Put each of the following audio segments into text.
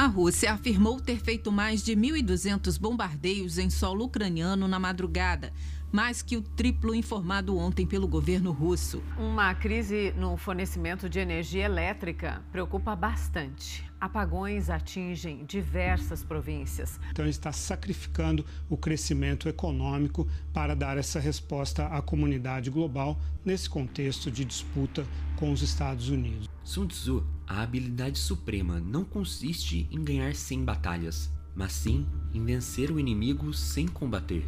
A Rússia afirmou ter feito mais de 1.200 bombardeios em solo ucraniano na madrugada, mais que o triplo informado ontem pelo governo russo. Uma crise no fornecimento de energia elétrica preocupa bastante. Apagões atingem diversas províncias. Então, está sacrificando o crescimento econômico para dar essa resposta à comunidade global nesse contexto de disputa com os Estados Unidos. Sun Tzu, a habilidade suprema não consiste em ganhar sem batalhas, mas sim em vencer o inimigo sem combater.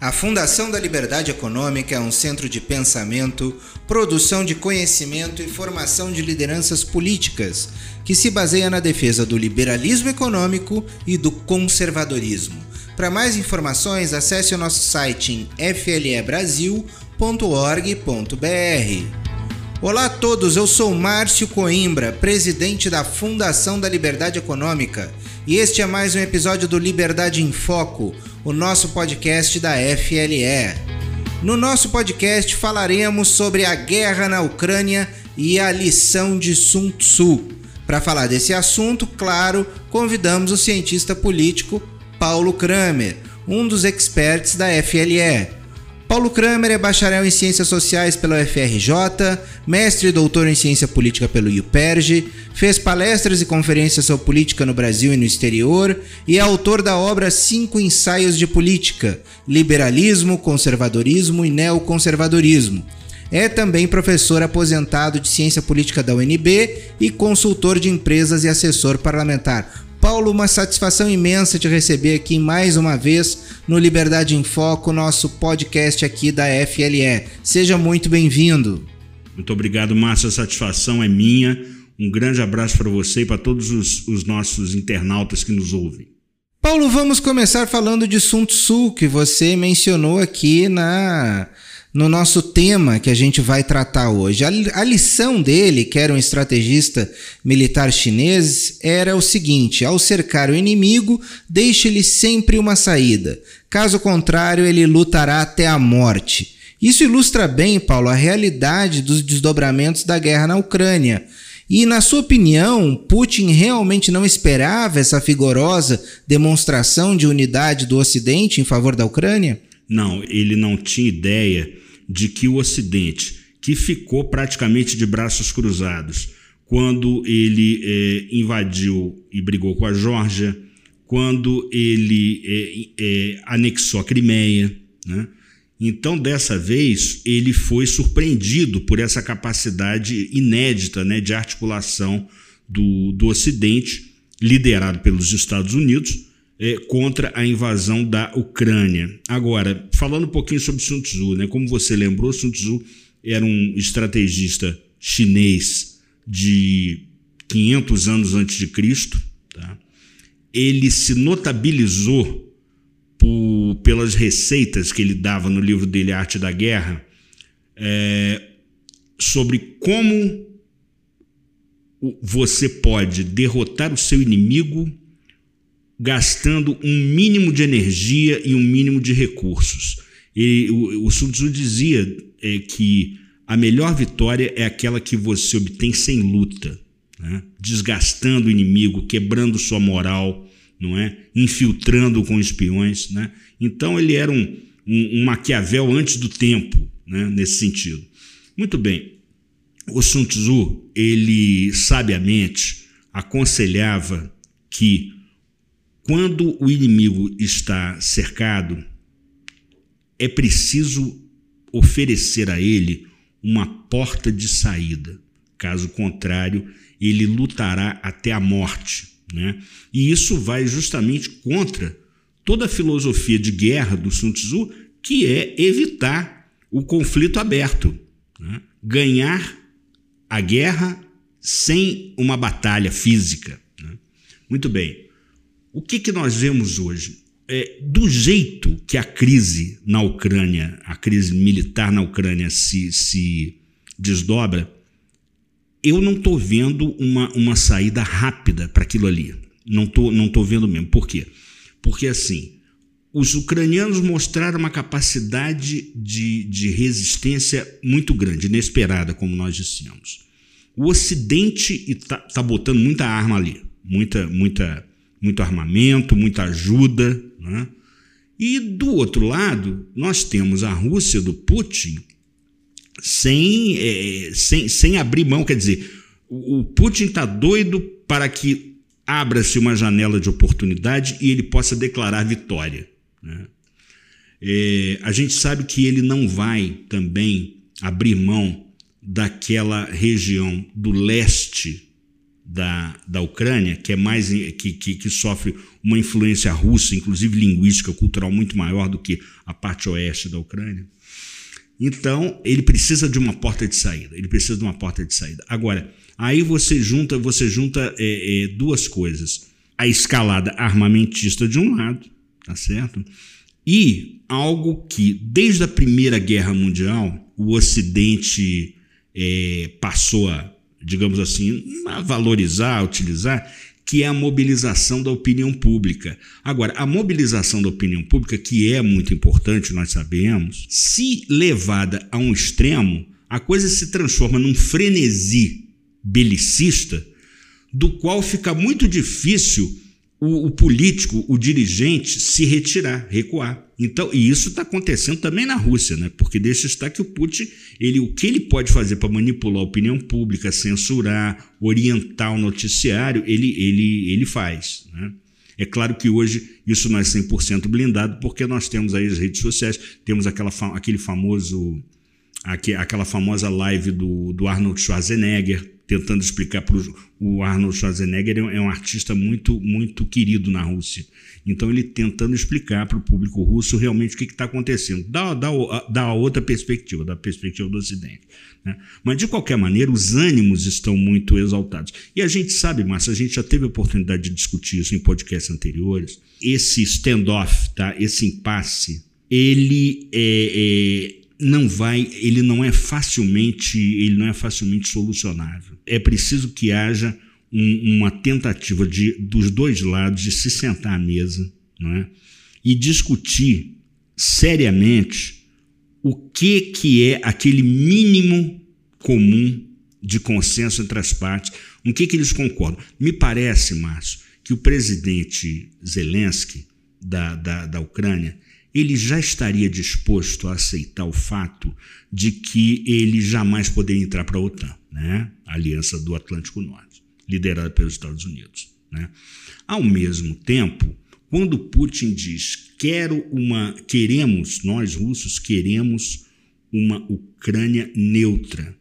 A Fundação da Liberdade Econômica é um centro de pensamento, produção de conhecimento e formação de lideranças políticas que se baseia na defesa do liberalismo econômico e do conservadorismo. Para mais informações, acesse o nosso site em flebrasil.org.br. Olá a todos, eu sou Márcio Coimbra, presidente da Fundação da Liberdade Econômica, e este é mais um episódio do Liberdade em Foco o nosso podcast da FLE. No nosso podcast falaremos sobre a guerra na Ucrânia e a lição de Sun Tzu. Para falar desse assunto, claro, convidamos o cientista político Paulo Kramer, um dos experts da FLE. Paulo Kramer é bacharel em Ciências Sociais pela UFRJ, mestre e doutor em Ciência Política pelo IUPERJ, fez palestras e conferências sobre política no Brasil e no exterior e é autor da obra Cinco Ensaios de Política: Liberalismo, Conservadorismo e Neoconservadorismo. É também professor aposentado de Ciência Política da UNB e consultor de empresas e assessor parlamentar. Paulo, uma satisfação imensa te receber aqui mais uma vez no Liberdade em Foco, nosso podcast aqui da FLE. Seja muito bem-vindo. Muito obrigado, Márcio. A satisfação é minha. Um grande abraço para você e para todos os, os nossos internautas que nos ouvem. Paulo, vamos começar falando de Sun Tzu, que você mencionou aqui na no nosso tema que a gente vai tratar hoje. A, lição dele, que era um estrategista militar chinês, era o seguinte: ao cercar o inimigo, deixe-lhe sempre uma saída. Caso contrário, ele lutará até a morte. Isso ilustra bem, Paulo, a realidade dos desdobramentos da guerra na Ucrânia. E, na sua opinião, Putin realmente não esperava essa vigorosa demonstração de unidade do Ocidente em favor da Ucrânia? Não, ele não tinha ideia de que o Ocidente, que ficou praticamente de braços cruzados quando ele é, invadiu e brigou com a Geórgia, quando ele é, é, anexou a Crimeia, né? Então, dessa vez, ele foi surpreendido por essa capacidade inédita né, de articulação do, do Ocidente, liderado pelos Estados Unidos, é, contra a invasão da Ucrânia. Agora, falando um pouquinho sobre Sun Tzu, né? como você lembrou, Sun Tzu era um estrategista chinês de 500 anos antes de Cristo. Tá? Ele se notabilizou por, pelas receitas que ele dava no livro dele Arte da Guerra é, sobre como você pode derrotar o seu inimigo gastando um mínimo de energia e um mínimo de recursos. E o, o Sun Tzu dizia é, que a melhor vitória é aquela que você obtém sem luta, né? desgastando o inimigo, quebrando sua moral, não é? infiltrando com espiões. Né? Então ele era um, um, um Maquiavel antes do tempo, né? nesse sentido. Muito bem, o Sun Tzu, ele sabiamente aconselhava que quando o inimigo está cercado, é preciso oferecer a ele uma porta de saída. Caso contrário, ele lutará até a morte. Né? E isso vai justamente contra toda a filosofia de guerra do Sun Tzu, que é evitar o conflito aberto. Né? Ganhar a guerra sem uma batalha física. Né? Muito bem. O que, que nós vemos hoje? É, do jeito que a crise na Ucrânia, a crise militar na Ucrânia se, se desdobra, eu não estou vendo uma, uma saída rápida para aquilo ali. Não estou não tô vendo mesmo. Por quê? Porque assim, os ucranianos mostraram uma capacidade de, de resistência muito grande, inesperada, como nós dissemos. O Ocidente está tá botando muita arma ali, muita, muita, muito armamento, muita ajuda. Né? E do outro lado, nós temos a Rússia do Putin sem, é, sem, sem abrir mão. Quer dizer, o, Putin está doido para que abra-se uma janela de oportunidade e ele possa declarar vitória. Né? É, a gente sabe que ele não vai também abrir mão daquela região do leste da, da Ucrânia, que é mais que, que, que, sofre uma influência russa, inclusive linguística, cultural, muito maior do que a parte oeste da Ucrânia. Então, ele precisa de uma porta de saída. Ele precisa de uma porta de saída. Agora, aí você junta, você junta é, é, duas coisas: a escalada armamentista de um lado tá certo? E algo que, desde a Primeira Guerra Mundial, o Ocidente é, passou a, digamos assim, a valorizar, a utilizar, que é a mobilização da opinião pública. Agora, a mobilização da opinião pública, que é muito importante, nós sabemos, se levada a um extremo, a coisa se transforma num frenesi belicista, do qual fica muito difícil o, o, político, o dirigente, se retirar, recuar. Então, e isso está acontecendo também na Rússia, né? porque deixa estar que o Putin, ele, o que ele pode fazer para manipular a opinião pública, censurar, orientar o noticiário, ele, ele, ele faz. Né? É claro que hoje isso não é 100% blindado, porque nós temos aí as redes sociais, temos aquela, aquele famoso, aquela famosa live do, do Arnold Schwarzenegger, tentando explicar para o Arnold Schwarzenegger é um artista muito muito querido na Rússia. Então ele tentando explicar para o público russo realmente o que está acontecendo, da, da, da outra perspectiva, da perspectiva do Ocidente. Né? Mas de qualquer maneira os ânimos estão muito exaltados. E a gente sabe, Márcio, a gente já teve a oportunidade de discutir isso em podcasts anteriores. Esse standoff, tá? esse impasse, ele é, é não vai, ele não é facilmente, ele não é facilmente solucionável. É preciso que haja um, uma tentativa de, dos dois lados de se sentar à mesa, não é? E discutir seriamente o que que é aquele mínimo comum de consenso entre as partes, o que que eles concordam. Me parece, Márcio, que o presidente Zelensky da, da, da Ucrânia ele já estaria disposto a aceitar o fato de que ele jamais poderia entrar para a OTAN, né? a Aliança do Atlântico Norte, liderada pelos Estados Unidos. Né? Ao mesmo tempo, quando Putin diz quero uma, queremos, nós russos queremos uma Ucrânia neutra,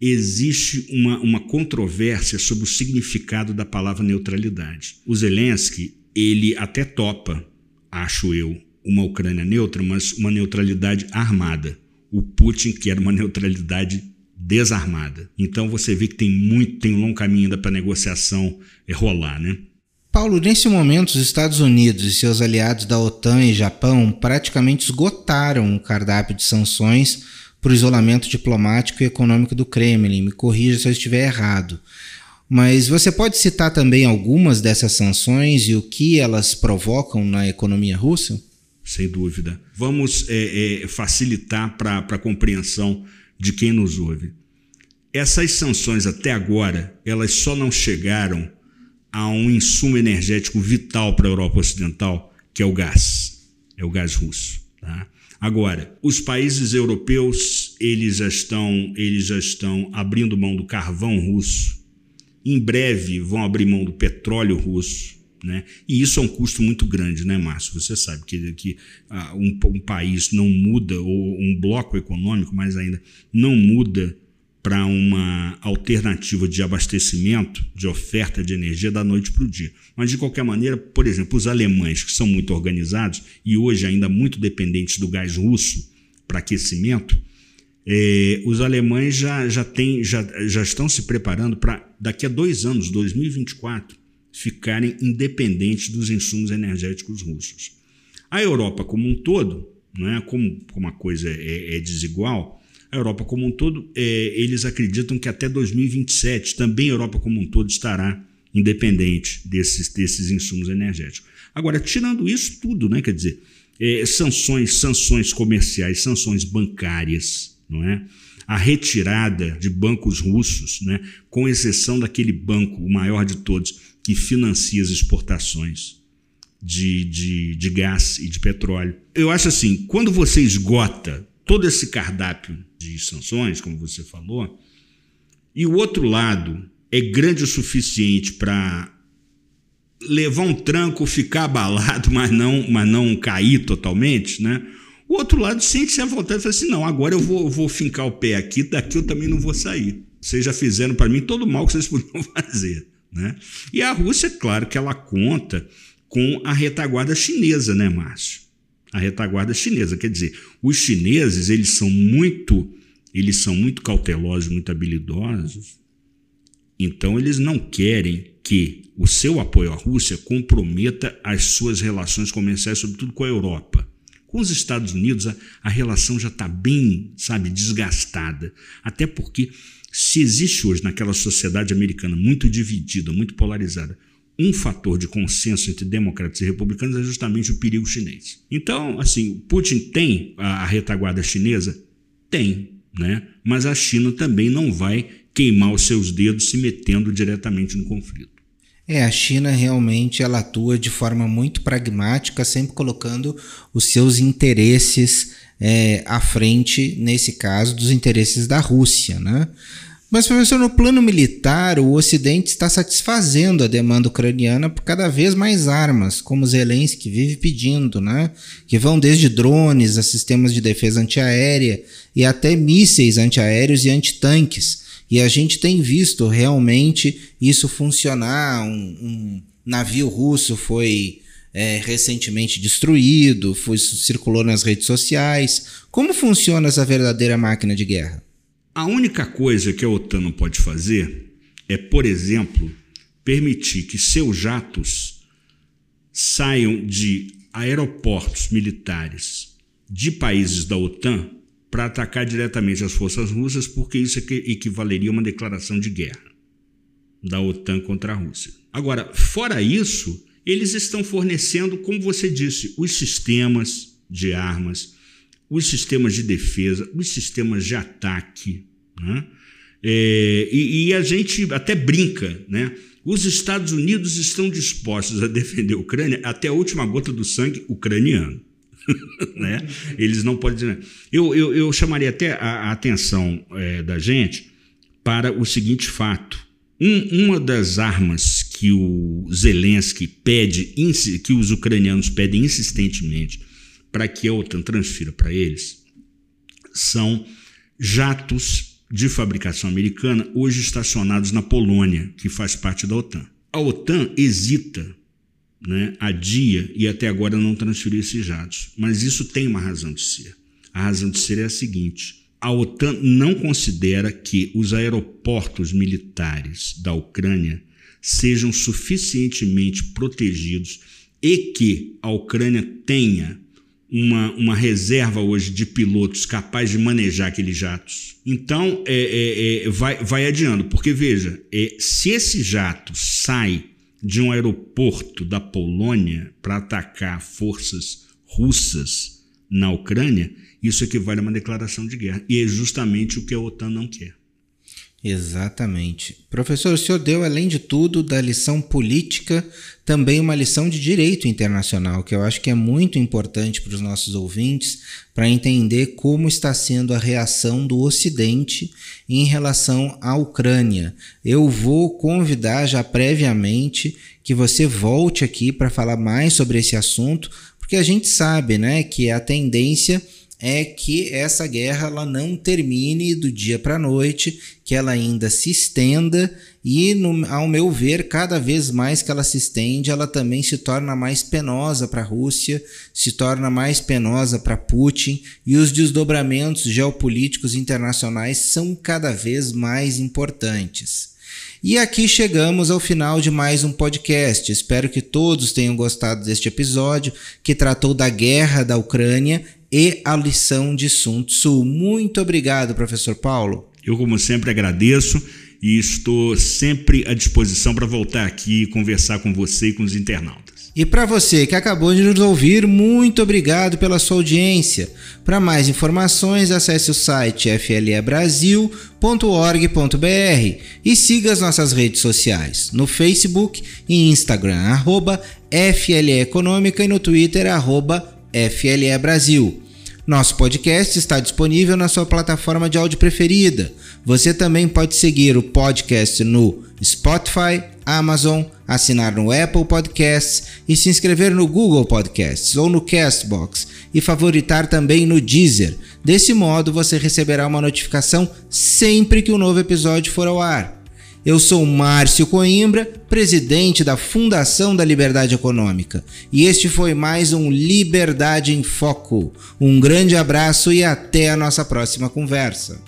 existe uma, uma controvérsia sobre o significado da palavra neutralidade. O Zelensky, ele até topa, acho eu, uma Ucrânia neutra, mas uma neutralidade armada. O Putin quer uma neutralidade desarmada. Então você vê que tem muito, tem um longo caminho ainda para a negociação rolar, né? Paulo, nesse momento, os Estados Unidos e seus aliados da OTAN e Japão praticamente esgotaram o cardápio de sanções para o isolamento diplomático e econômico do Kremlin. Me corrija se eu estiver errado. Mas você pode citar também algumas dessas sanções e o que elas provocam na economia russa? Sem dúvida. Vamos é, é, facilitar para a compreensão de quem nos ouve. Essas sanções até agora, elas só não chegaram a um insumo energético vital para a Europa Ocidental, que é o gás, é o gás russo. Tá? Agora, os países europeus eles já estão, eles já estão abrindo mão do carvão russo. Em breve vão abrir mão do petróleo russo né? E isso é um custo muito grande, né, Márcio? Você sabe que, que ah, um, um, país não muda, ou um bloco econômico, mais ainda, não muda para uma alternativa de abastecimento, de oferta de energia da noite para o dia. Mas, de qualquer maneira, por exemplo, os alemães, que são muito organizados e hoje ainda muito dependentes do gás russo para aquecimento, é, os alemães já, já, tem, já, já estão se preparando para, daqui a dois anos, 2024, ficarem independentes dos insumos energéticos russos. A Europa como um todo, né, como, como a coisa é, é desigual, a Europa como um todo, é, eles acreditam que até 2027 também a Europa como um todo estará independente desses, desses insumos energéticos. Agora, tirando isso tudo, né, quer dizer, é, sanções, sanções comerciais, sanções bancárias, não é? A retirada de bancos russos, né? com exceção daquele banco, o maior de todos, que financia as exportações de, de, de gás e de petróleo. Eu acho assim, quando você esgota todo esse cardápio de sanções, como você falou, e o outro lado é grande o suficiente para levar um tranco, ficar abalado, mas não, mas não cair totalmente, né? O outro lado sente-se à vontade e fala assim: não, agora eu vou, vou fincar o pé aqui, daqui eu também não vou sair. Vocês já fizeram para mim todo o mal que vocês podiam fazer. Né? E a Rússia, claro que ela conta com a retaguarda chinesa, né, Márcio? A retaguarda chinesa, quer dizer, os chineses eles são muito, eles são muito cautelosos, muito habilidosos. Então eles não querem que o seu apoio à Rússia comprometa as suas relações comerciais, sobretudo com a Europa. Com os Estados Unidos, a, a relação já está bem, sabe, desgastada. Até porque, se existe hoje naquela sociedade americana muito dividida, muito polarizada, um fator de consenso entre democratas e republicanos é justamente o perigo chinês. Então, assim, Putin tem a, a retaguarda chinesa? Tem, né? Mas a China também não vai queimar os seus dedos se metendo diretamente no conflito. É, a China realmente ela atua de forma muito pragmática, sempre colocando os seus interesses é, à frente, nesse caso, dos interesses da Rússia, né? Mas, professor, no plano militar, o Ocidente está satisfazendo a demanda ucraniana por cada vez mais armas, como Zelensky vive pedindo, né? que vão desde drones a sistemas de defesa antiaérea e até mísseis antiaéreos e antitanques. E a gente tem visto realmente isso funcionar. Um, um navio russo foi é, recentemente destruído, foi, circulou nas redes sociais. Como funciona essa verdadeira máquina de guerra? A única coisa que a OTAN não pode fazer é, por exemplo, permitir que seus jatos saiam de aeroportos militares de países da OTAN para atacar diretamente as forças russas, porque isso equivaleria a uma declaração de guerra da OTAN contra a Rússia. Agora, fora isso, eles estão fornecendo, como você disse, os sistemas de armas, os sistemas de defesa, os sistemas de ataque. Né? É, e, e, a gente até brinca, né? Os Estados Unidos estão dispostos a defender a Ucrânia até a última gota do sangue ucraniano. né? Eles não podem dizer. Eu, eu, eu chamaria até a, a atenção é, da gente para o seguinte fato: um, uma das armas que o Zelensky pede, que os ucranianos pedem insistentemente para que a OTAN transfira para eles, são jatos de fabricação americana hoje estacionados na Polônia, que faz parte da OTAN. A OTAN hesita né, adia e até agora não transferiu esses jatos. Mas isso tem uma razão de ser. A razão de ser é a seguinte: a OTAN não considera que os aeroportos militares da Ucrânia sejam suficientemente protegidos e que a Ucrânia tenha uma, uma reserva hoje de pilotos capazes de manejar aqueles jatos. Então, é, é, é, vai, vai adiando, porque veja, é, se esse jato sai de um aeroporto da Polônia para atacar forças russas na Ucrânia, isso equivale a uma declaração de guerra. E é justamente o que a OTAN não quer. Exatamente. Professor, o senhor deu, além de tudo, da lição política, também uma lição de direito internacional, que eu acho que é muito importante para os nossos ouvintes, para entender como está sendo a reação do Ocidente em relação à Ucrânia. Eu vou convidar já previamente que você volte aqui para falar mais sobre esse assunto, porque a gente sabe né, que a tendência é que essa guerra ela não termine do dia para a noite, que ela ainda se estenda e, no, ao meu ver, cada vez mais que ela se estende, ela também se torna mais penosa para a Rússia, se torna mais penosa para Putin e os desdobramentos geopolíticos internacionais são cada vez mais importantes. E aqui chegamos ao final de mais um podcast. Espero que todos tenham gostado deste episódio que tratou da guerra da Ucrânia e a lição de Sun Tzu. Muito obrigado, professor Paulo. Eu, como sempre, agradeço e estou sempre à disposição para voltar aqui e conversar com você e com os internautas. E para você que acabou de nos ouvir, muito obrigado pela sua audiência. Para mais informações, acesse o site flebrasil.org.br e siga as nossas redes sociais no Facebook e Instagram, arroba FLE Econômica e no Twitter, arroba FLE Brasil. Nosso podcast está disponível na sua plataforma de áudio preferida. Você também pode seguir o podcast no Spotify, Amazon, assinar no Apple Podcasts e se inscrever no Google Podcasts ou no Castbox e favoritar também no Deezer. Desse modo, você receberá uma notificação sempre que um novo episódio for ao ar. Eu sou Márcio Coimbra, presidente da Fundação da Liberdade Econômica, e este foi mais um Liberdade em Foco. Um grande abraço e até a nossa próxima conversa.